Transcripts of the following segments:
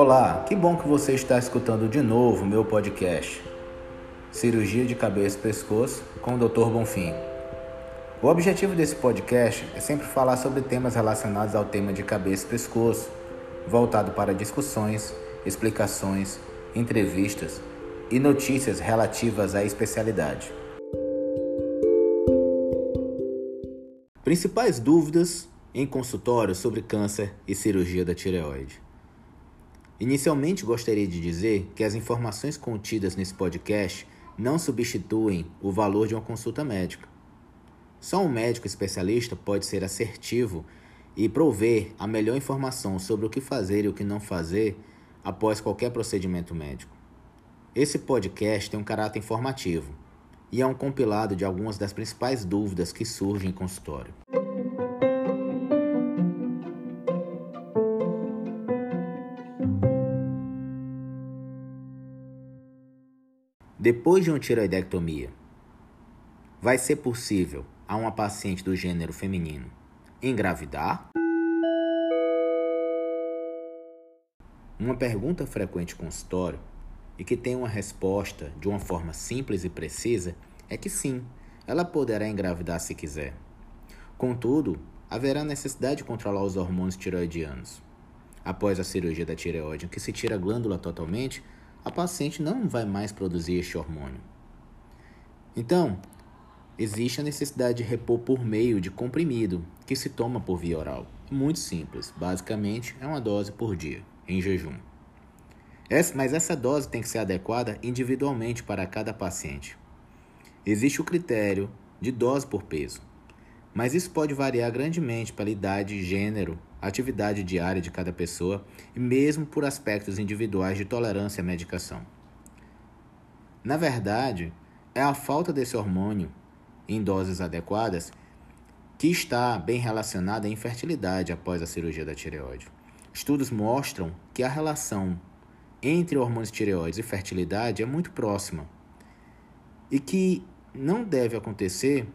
Olá, que bom que você está escutando de novo meu podcast Cirurgia de Cabeça e Pescoço com o Dr. Bonfim. O objetivo desse podcast é sempre falar sobre temas relacionados ao tema de cabeça e pescoço, voltado para discussões, explicações, entrevistas e notícias relativas à especialidade. Principais dúvidas em consultório sobre câncer e cirurgia da tireoide. Inicialmente gostaria de dizer que as informações contidas nesse podcast não substituem o valor de uma consulta médica. Só um médico especialista pode ser assertivo e prover a melhor informação sobre o que fazer e o que não fazer após qualquer procedimento médico. Esse podcast tem um caráter informativo e é um compilado de algumas das principais dúvidas que surgem em consultório. Depois de uma tiroidectomia, vai ser possível a uma paciente do gênero feminino engravidar? Uma pergunta frequente consultório e que tem uma resposta de uma forma simples e precisa é que sim, ela poderá engravidar se quiser. Contudo, haverá necessidade de controlar os hormônios tiroidianos. Após a cirurgia da tireoide, que se tira a glândula totalmente, a paciente não vai mais produzir este hormônio. Então, existe a necessidade de repor por meio de comprimido, que se toma por via oral. Muito simples, basicamente é uma dose por dia, em jejum. Essa, mas essa dose tem que ser adequada individualmente para cada paciente. Existe o critério de dose por peso, mas isso pode variar grandemente pela idade, gênero atividade diária de cada pessoa e mesmo por aspectos individuais de tolerância à medicação. Na verdade, é a falta desse hormônio em doses adequadas que está bem relacionada à infertilidade após a cirurgia da tireoide. Estudos mostram que a relação entre hormônios tireoides e fertilidade é muito próxima e que não deve acontecer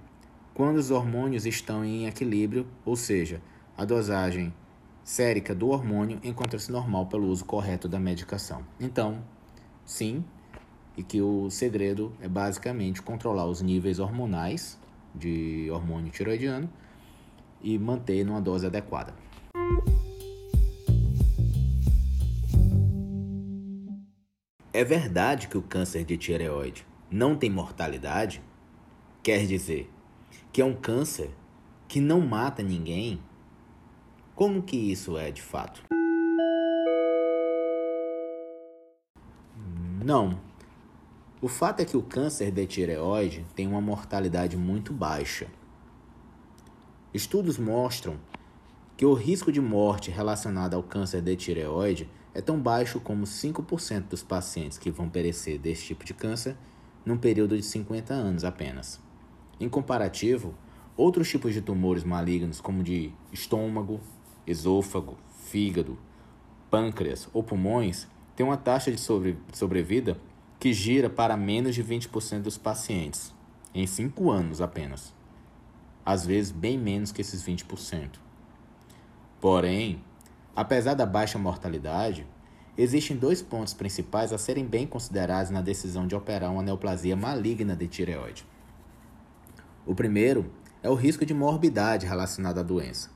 quando os hormônios estão em equilíbrio, ou seja, a dosagem sérica do hormônio encontra-se normal pelo uso correto da medicação. Então, sim, e que o segredo é basicamente controlar os níveis hormonais de hormônio tiroidiano e manter numa dose adequada. É verdade que o câncer de tireoide não tem mortalidade? Quer dizer, que é um câncer que não mata ninguém como que isso é de fato? Não. O fato é que o câncer de tireoide tem uma mortalidade muito baixa. Estudos mostram que o risco de morte relacionado ao câncer de tireoide é tão baixo como 5% dos pacientes que vão perecer desse tipo de câncer num período de 50 anos apenas. Em comparativo, outros tipos de tumores malignos, como de estômago, esôfago, fígado, pâncreas ou pulmões têm uma taxa de sobre, sobrevida que gira para menos de 20% dos pacientes, em 5 anos apenas. Às vezes, bem menos que esses 20%. Porém, apesar da baixa mortalidade, existem dois pontos principais a serem bem considerados na decisão de operar uma neoplasia maligna de tireoide. O primeiro é o risco de morbidade relacionado à doença.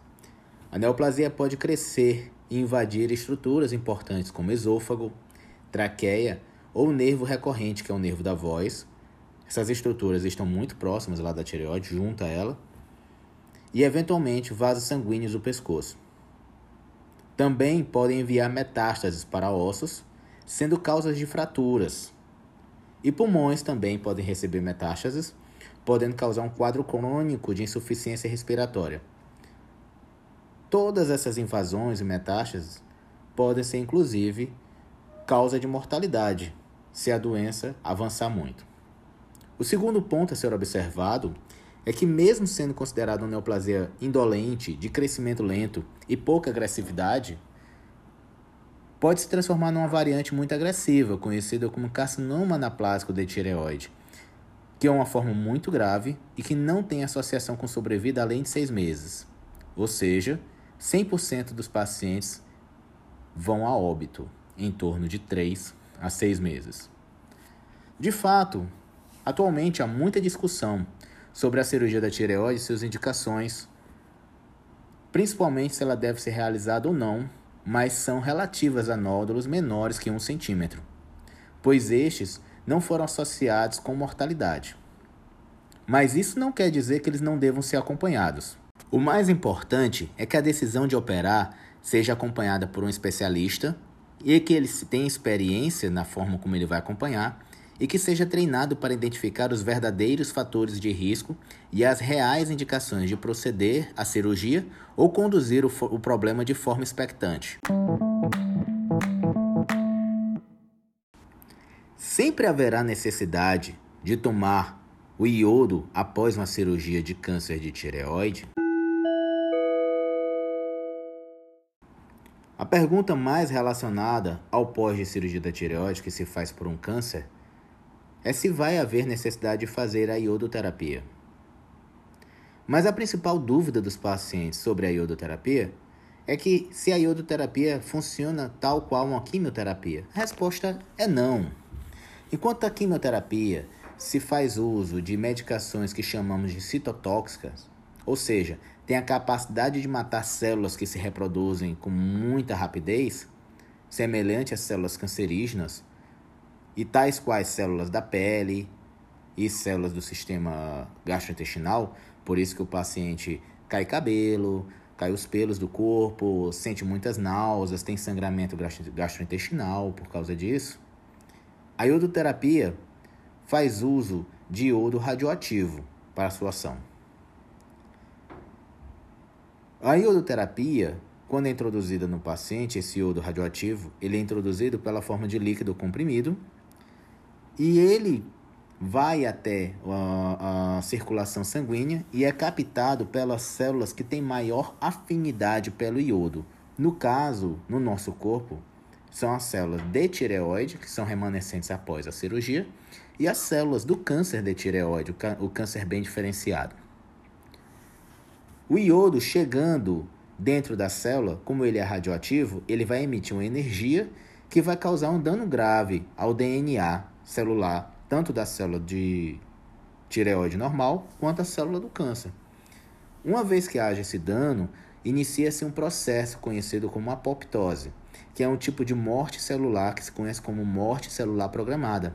A neoplasia pode crescer e invadir estruturas importantes como esôfago, traqueia ou nervo recorrente, que é o nervo da voz. Essas estruturas estão muito próximas lá da tireoide, junto a ela. E eventualmente vasos sanguíneos do pescoço. Também podem enviar metástases para ossos, sendo causas de fraturas. E pulmões também podem receber metástases, podendo causar um quadro crônico de insuficiência respiratória. Todas essas invasões e metástases podem ser, inclusive, causa de mortalidade se a doença avançar muito. O segundo ponto a ser observado é que, mesmo sendo considerada uma neoplasia indolente, de crescimento lento e pouca agressividade, pode se transformar numa variante muito agressiva, conhecida como carcinoma anaplásico de tireoide, que é uma forma muito grave e que não tem associação com sobrevida além de seis meses. Ou seja, 100% dos pacientes vão a óbito. em torno de 3 a 6 meses. De fato, atualmente há muita discussão sobre a cirurgia da tireoide e suas indicações, principalmente se ela deve ser realizada ou não, mas são relativas a nódulos menores que 1 centímetro, pois estes não foram associados com mortalidade. Mas isso não quer dizer que eles não devam ser acompanhados. O mais importante é que a decisão de operar seja acompanhada por um especialista e que ele tenha experiência na forma como ele vai acompanhar e que seja treinado para identificar os verdadeiros fatores de risco e as reais indicações de proceder à cirurgia ou conduzir o, o problema de forma expectante. Sempre haverá necessidade de tomar o iodo após uma cirurgia de câncer de tireoide? A pergunta mais relacionada ao pós de cirurgia da tireoide que se faz por um câncer é se vai haver necessidade de fazer a iodoterapia. Mas a principal dúvida dos pacientes sobre a iodoterapia é que se a iodoterapia funciona tal qual uma quimioterapia. A resposta é não. Enquanto a quimioterapia se faz uso de medicações que chamamos de citotóxicas, ou seja, tem a capacidade de matar células que se reproduzem com muita rapidez, semelhante às células cancerígenas, e tais quais células da pele e células do sistema gastrointestinal, por isso que o paciente cai cabelo, cai os pelos do corpo, sente muitas náuseas, tem sangramento gastrointestinal por causa disso. A iodoterapia faz uso de iodo radioativo para sua ação. A iodoterapia, quando é introduzida no paciente, esse iodo radioativo, ele é introduzido pela forma de líquido comprimido e ele vai até a, a, circulação sanguínea e é captado pelas células que têm maior afinidade pelo iodo. No caso, no nosso corpo, são as células de tireoide, que são remanescentes após a cirurgia, e as células do câncer de tireoide, o câncer bem diferenciado. O iodo chegando dentro da célula, como ele é radioativo, ele vai emitir uma energia que vai causar um dano grave ao DNA celular, tanto da célula de tireoide normal quanto a célula do câncer. Uma vez que haja esse dano, inicia-se um processo conhecido como apoptose, que é um tipo de morte celular que se conhece como morte celular programada.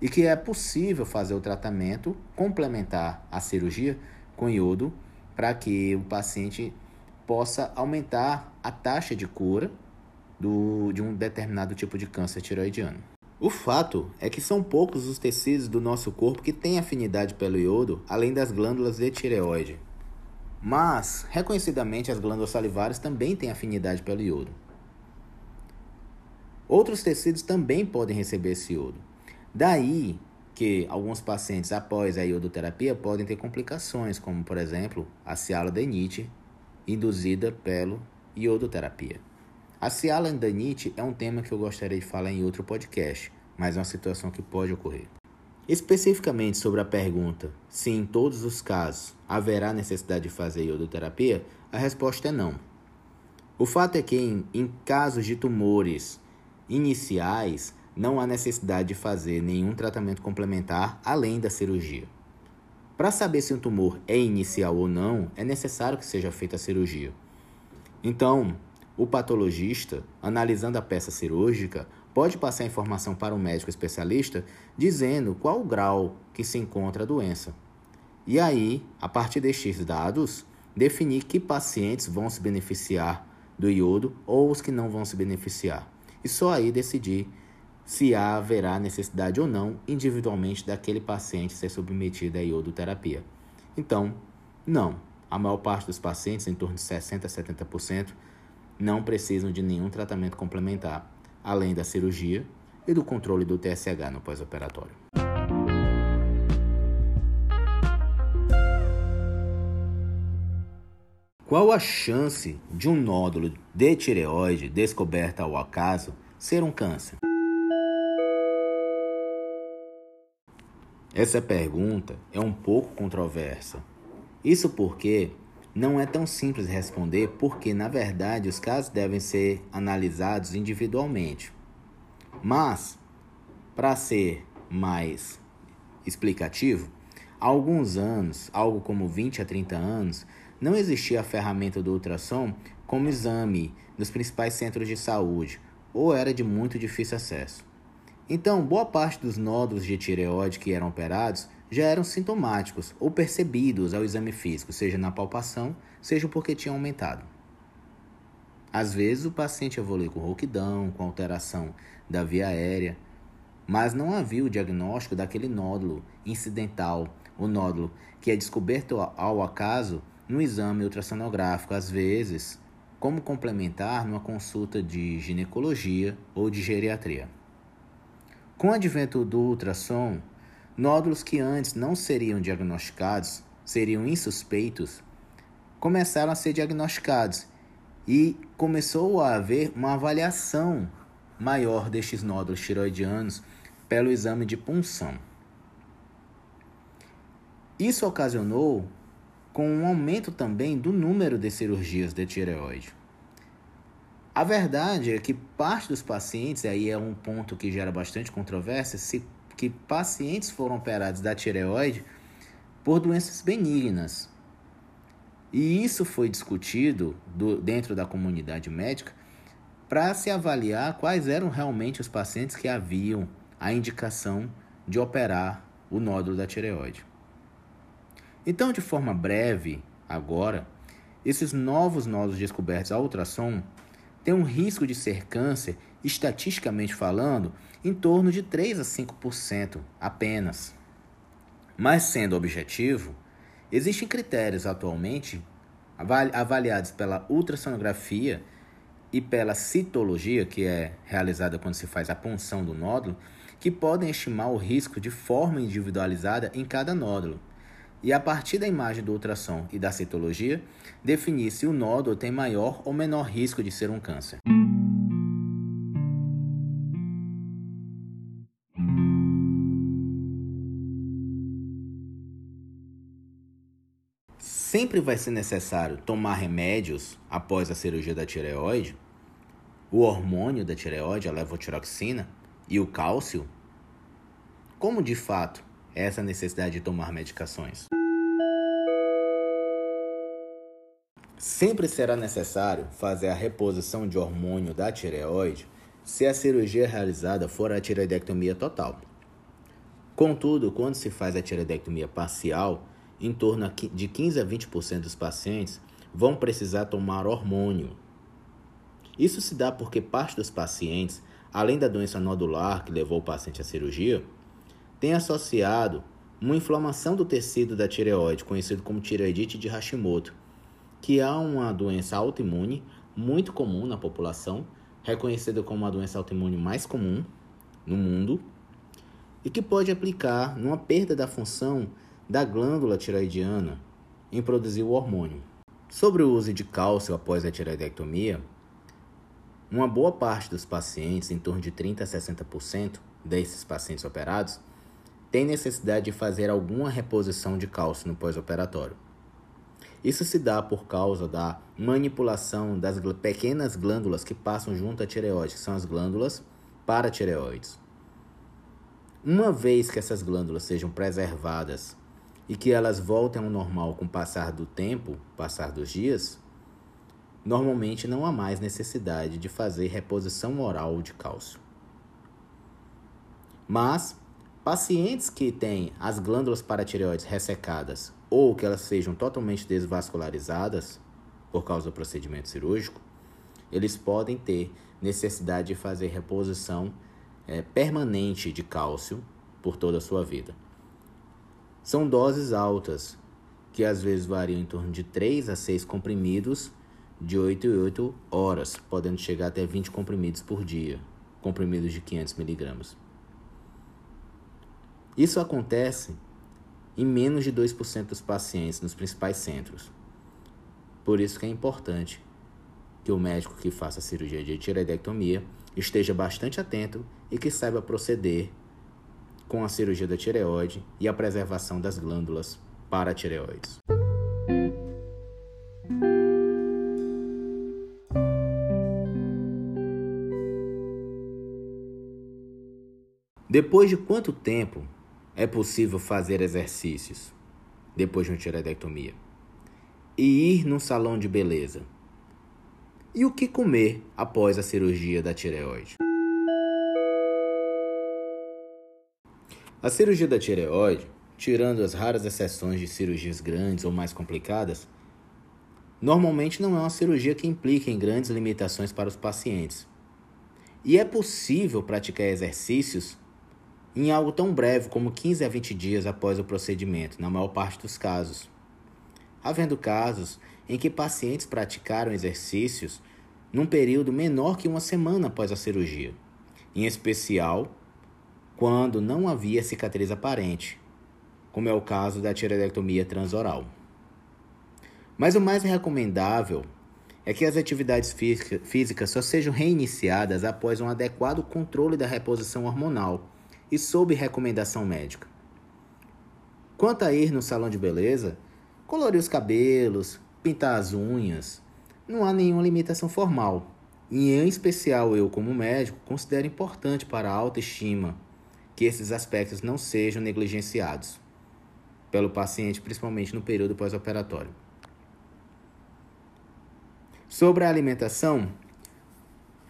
E que é possível fazer o tratamento complementar à cirurgia com iodo para que o paciente possa aumentar a taxa de cura do, de um determinado tipo de câncer tiroidiano. O fato é que são poucos os tecidos do nosso corpo que têm afinidade pelo iodo, além das glândulas de tireoide. Mas, reconhecidamente, as glândulas salivares também têm afinidade pelo iodo. Outros tecidos também podem receber esse iodo. Daí que alguns pacientes após a iodoterapia podem ter complicações, como por exemplo a cialodenite induzida pela iodoterapia. A cialodenite é um tema que eu gostaria de falar em outro podcast, mas é uma situação que pode ocorrer. Especificamente sobre a pergunta se em todos os casos haverá necessidade de fazer iodoterapia, a resposta é não. O fato é que em, em casos de tumores iniciais, não há necessidade de fazer nenhum tratamento complementar além da cirurgia. Para saber se um tumor é inicial ou não, é necessário que seja feita a cirurgia. Então, o patologista, analisando a peça cirúrgica, pode passar informação para o médico especialista dizendo qual o grau que se encontra a doença. E aí, a partir destes dados, definir que pacientes vão se beneficiar do iodo ou os que não vão se beneficiar. E só aí decidir se haverá necessidade ou não individualmente daquele paciente ser submetido à iodoterapia. Então, não. A maior parte dos pacientes, em torno de 60 a 70%, não precisam de nenhum tratamento complementar, além da cirurgia e do controle do TSH no pós-operatório. Qual a chance de um nódulo de tireoide descoberto ao acaso ser um câncer? Essa pergunta é um pouco controversa. Isso porque não é tão simples responder porque, na verdade, os casos devem ser analisados individualmente. Mas, para ser mais explicativo, há alguns anos, algo como 20 a 30 anos, não existia a ferramenta do ultrassom como exame nos principais centros de saúde, ou era de muito difícil acesso. Então, boa parte dos nódulos de tireoide que eram operados já eram sintomáticos ou percebidos ao exame físico, seja na palpação, seja porque tinham aumentado. Às vezes o paciente evolui com rouquidão, com alteração da via aérea, mas não havia o diagnóstico daquele nódulo incidental, o nódulo que é descoberto ao acaso no exame ultrassonográfico, às vezes, como complementar numa consulta de ginecologia ou de geriatria. Com o advento do ultrassom, Nódulos que antes não seriam diagnosticados, seriam insuspeitos, começaram a ser diagnosticados e começou a haver uma avaliação maior destes nódulos tiroidianos pelo exame de punção. Isso ocasionou com um aumento também do número de cirurgias de tireoide. A verdade é que parte dos pacientes, aí é um ponto que gera bastante controvérsia, se que pacientes foram operados da tireoide por doenças benignas. E isso foi discutido do, dentro da comunidade médica para se avaliar quais eram realmente os pacientes que haviam a indicação de operar o nódulo da tireoide. Então, de forma breve, agora, esses novos nódulos descobertos ao ultrassom têm um risco de ser câncer, estatisticamente falando, em torno de 3 a 5% apenas. Mas sendo objetivo, existem critérios atualmente avaliados pela ultrassonografia e pela citologia, que é realizada quando se faz a punção do nódulo, que podem estimar o risco de forma individualizada em cada nódulo. E a partir da imagem do ultrassom e da citologia, definir se o nódulo tem maior ou menor risco de ser um câncer. sempre vai ser necessário tomar remédios após a cirurgia da tireoide, o hormônio da tireoide, a levotiroxina, e o cálcio? Como de fato essa necessidade de tomar medicações? Sempre será necessário fazer a reposição de hormônio da tireoide se a cirurgia realizada for a tireoidectomia total. Contudo, quando se faz a tireoidectomia parcial, em torno de 15 a 20% dos pacientes vão precisar tomar hormônio. Isso se dá porque parte dos pacientes, além da doença nodular que levou o paciente à cirurgia, tem associado uma inflamação do tecido da tireoide, conhecido como tireoidite de Hashimoto, que é uma doença autoimune muito comum na população, reconhecida como a doença autoimune mais comum no mundo, e que pode aplicar numa perda da função da glândula tiroidiana em produzir o hormônio. Sobre o uso de cálcio após a tiroidectomia, uma boa parte dos pacientes, em torno de 30 a 60% desses pacientes operados, tem necessidade de fazer alguma reposição de cálcio no pós-operatório. Isso se dá por causa da manipulação das pequenas glândulas que passam junto à tireoide, que são as glândulas paratireoides. Uma vez que essas glândulas sejam preservadas e que elas voltem ao normal com o passar do tempo, passar dos dias, normalmente não há mais necessidade de fazer reposição oral de cálcio. Mas pacientes que têm as glândulas paratireoides ressecadas ou que elas sejam totalmente desvascularizadas por causa do procedimento cirúrgico, eles podem ter necessidade de fazer reposição é, permanente de cálcio por toda a sua vida. São doses altas, que às vezes variam em torno de 3 a 6 comprimidos de 8 em 8 horas, podendo chegar até 20 comprimidos por dia, comprimidos de 500 miligramas. Isso acontece em menos de 2% dos pacientes nos principais centros. Por isso que é importante que o médico que faça a cirurgia de tireoidectomia esteja bastante atento e que saiba proceder com a cirurgia da tireoide e a preservação das glândulas para tireoides. Depois de quanto tempo é possível fazer exercícios depois de uma tireoidectomia? E ir num salão de beleza? E o que comer após a cirurgia da tireoide? A cirurgia da tireoide, tirando as raras exceções de cirurgias grandes ou mais complicadas, normalmente não é uma cirurgia que implique em grandes limitações para os pacientes. E é possível praticar exercícios em algo tão breve como 15 a 20 dias após o procedimento, na maior parte dos casos. Havendo casos em que pacientes praticaram exercícios num período menor que uma semana após a cirurgia, em especial quando não havia cicatriz aparente, como é o caso da tireoidectomia transoral. Mas o mais recomendável é que as atividades físicas só sejam reiniciadas após um adequado controle da reposição hormonal e sob recomendação médica. Quanto a ir no salão de beleza, colorir os cabelos, pintar as unhas, não há nenhuma limitação formal. E em especial eu, como médico, considero importante para a autoestima que esses aspectos não sejam negligenciados pelo paciente, principalmente no período pós-operatório. Sobre a alimentação,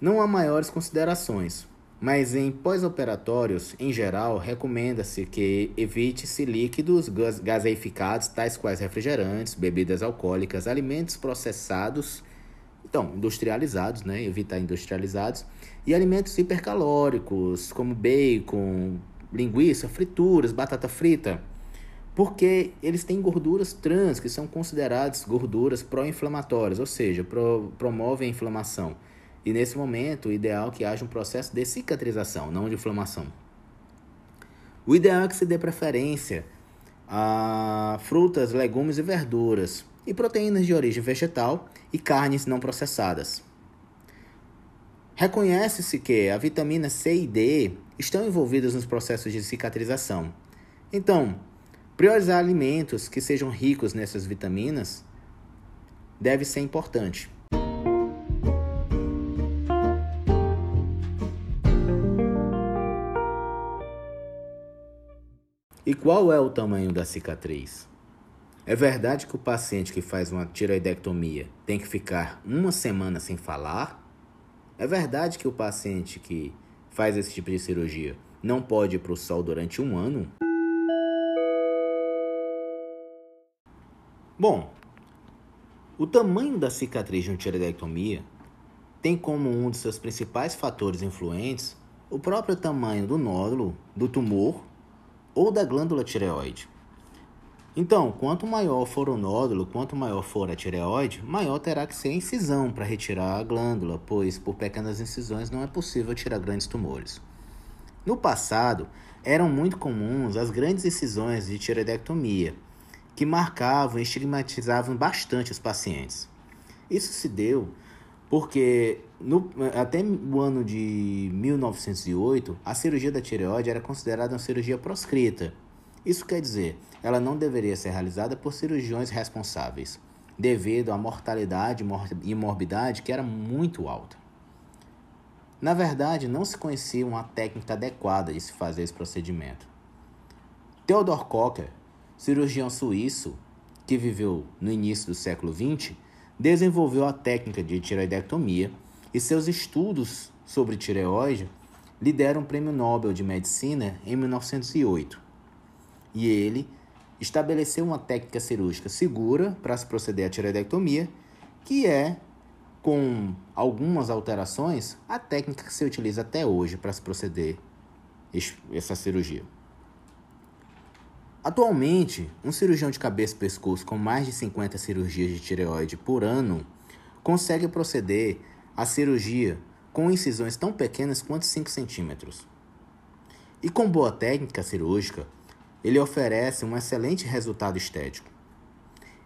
não há maiores considerações, mas em pós-operatórios, em geral, recomenda-se que evite-se líquidos gaseificados, tais quais refrigerantes, bebidas alcoólicas, alimentos processados, então, industrializados, né? Evitar industrializados, e alimentos hipercalóricos, como bacon, linguiça, frituras, batata frita, porque eles têm gorduras trans, que são consideradas gorduras pró-inflamatórias, ou seja, pro, promovem a inflamação. E nesse momento, o ideal é que haja um processo de cicatrização, não de inflamação. O ideal é que se dê preferência a frutas, legumes e verduras, e proteínas de origem vegetal e carnes não processadas. Reconhece-se que a vitamina C e D estão envolvidas nos processos de cicatrização. Então, priorizar alimentos que sejam ricos nessas vitaminas deve ser importante. E qual é o tamanho da cicatriz? É verdade que o paciente que faz uma tiroidectomia tem que ficar uma semana sem falar? É verdade que o paciente que faz esse tipo de cirurgia não pode ir para o sol durante um ano? Bom, o tamanho da cicatriz de uma tiroidectomia tem como um dos seus principais fatores influentes o próprio tamanho do nódulo, do tumor ou da glândula tireoide. Então, quanto maior for o nódulo, quanto maior for a tireoide, maior terá que ser a incisão para retirar a glândula, pois por pequenas incisões não é possível tirar grandes tumores. No passado, eram muito comuns as grandes incisões de tireoidectomia, que marcavam e estigmatizavam bastante os pacientes. Isso se deu porque no, até o ano de 1908, a cirurgia da tireoide era considerada uma cirurgia proscrita. Isso quer dizer, ela não deveria ser realizada por cirurgiões responsáveis, devido à mortalidade e morbidade que era muito alta. Na verdade, não se conhecia uma técnica adequada de se fazer esse procedimento. Theodor Kocher, cirurgião suíço que viveu no início do século XX, desenvolveu a técnica de tireoidectomia e seus estudos sobre tireoide lhe deram o Prêmio Nobel de Medicina em 1908. E ele estabeleceu uma técnica cirúrgica segura para se proceder à tireoidectomia, que é, com algumas alterações, a técnica que se utiliza até hoje para se proceder essa cirurgia. Atualmente, um cirurgião de cabeça e pescoço com mais de 50 cirurgias de tireoide por ano consegue proceder à cirurgia com incisões tão pequenas quanto 5 centímetros. E com boa técnica cirúrgica, ele oferece um excelente resultado estético.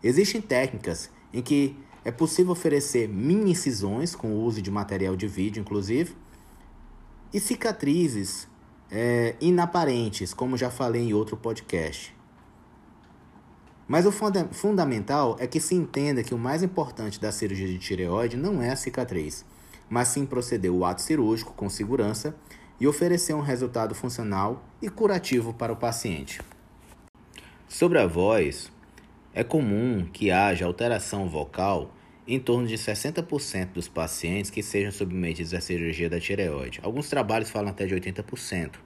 Existem técnicas em que é possível oferecer mini incisões com o uso de material de vídeo, inclusive, e cicatrizes é, inaparentes, como já falei em outro podcast. Mas o funda fundamental é que se entenda que o mais importante da cirurgia de tireoide não é a cicatriz, mas sim proceder o ato cirúrgico com segurança, e oferecer um resultado funcional e curativo para o paciente. Sobre a voz, é comum que haja alteração vocal em torno de 60% dos pacientes que sejam submetidos à cirurgia da tireoide. Alguns trabalhos falam até de 80%.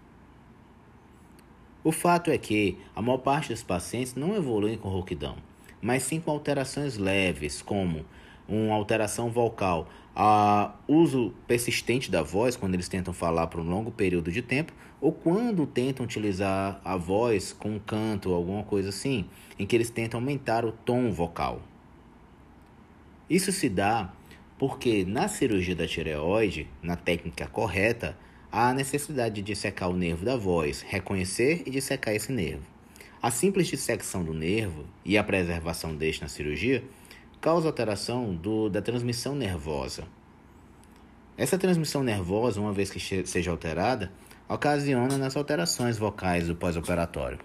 O fato é que a maior parte dos pacientes não evoluem com rouquidão, mas sim com alterações leves, como uma alteração vocal, a uso persistente da voz quando eles tentam falar por um longo período de tempo, ou quando tentam utilizar a voz com um canto ou alguma coisa assim, em que eles tentam aumentar o tom vocal. Isso se dá porque na cirurgia da tireoide, na técnica correta, há a necessidade de dissecar o nervo da voz, reconhecer e dissecar esse nervo. A simples dissecção do nervo e a preservação deste na cirurgia causa alteração do, da transmissão nervosa. Essa transmissão nervosa, uma vez que seja alterada, ocasiona nas alterações vocais do pós-operatório.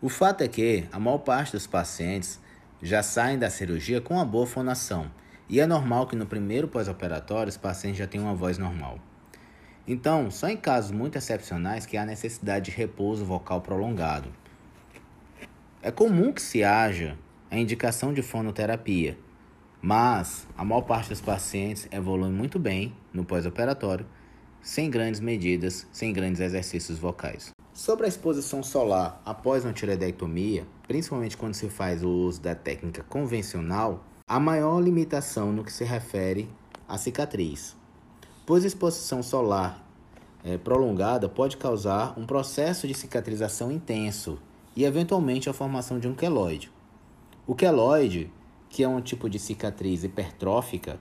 O fato é que a maior parte dos pacientes já saem da cirurgia com uma boa fonação, e é normal que no primeiro pós-operatório os pacientes já tenham uma voz normal. Então, só em casos muito excepcionais que há necessidade de repouso vocal prolongado. É comum que se haja a indicação de fonoterapia, mas a maior parte dos pacientes evolui muito bem no pós-operatório, sem grandes medidas, sem grandes exercícios vocais. Sobre a exposição solar após uma tireoidectomia, principalmente quando se faz o uso da técnica convencional, a maior limitação no que se refere à cicatriz, pois exposição solar é, prolongada pode causar um processo de cicatrização intenso e, eventualmente, a formação de um queloide. O queloide, que é um tipo de cicatriz hipertrófica,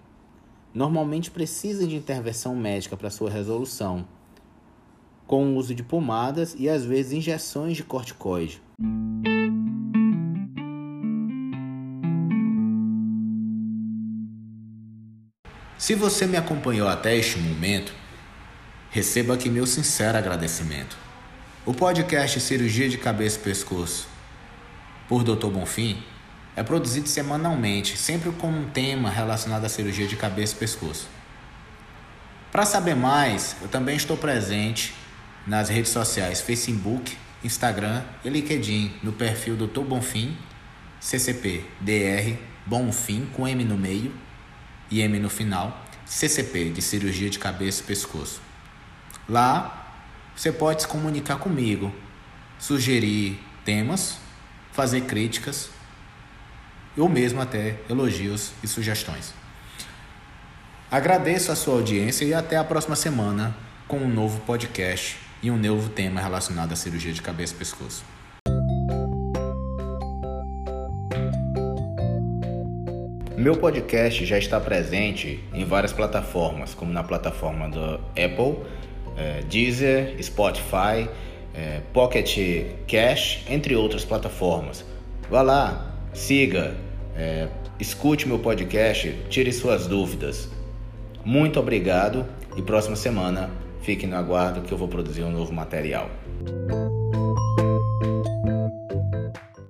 normalmente precisa de intervenção médica para sua resolução, com o uso de pomadas e às vezes injeções de corticoide. Se você me acompanhou até este momento, receba aqui meu sincero agradecimento. O podcast Cirurgia de Cabeça e Pescoço, por Dr. Bonfim, é produzido semanalmente, sempre com um tema relacionado à cirurgia de cabeça e pescoço. Para saber mais, eu também estou presente nas redes sociais Facebook, Instagram e LinkedIn no perfil Dr. Bonfim, CCP DR Bonfim com M no meio e M no final, CCP de cirurgia de cabeça e pescoço. Lá você pode se comunicar comigo, sugerir temas, fazer críticas ou mesmo até elogios e sugestões. Agradeço a sua audiência e até a próxima semana com um novo podcast e um novo tema relacionado à cirurgia de cabeça e pescoço. Meu podcast já está presente em várias plataformas, como na plataforma do Apple, é, Deezer, Spotify, é, Pocket Cash, entre outras plataformas. Vá lá, siga, é, escute meu podcast, tire suas dúvidas. Muito obrigado e próxima semana fique no aguardo que eu vou produzir um novo material.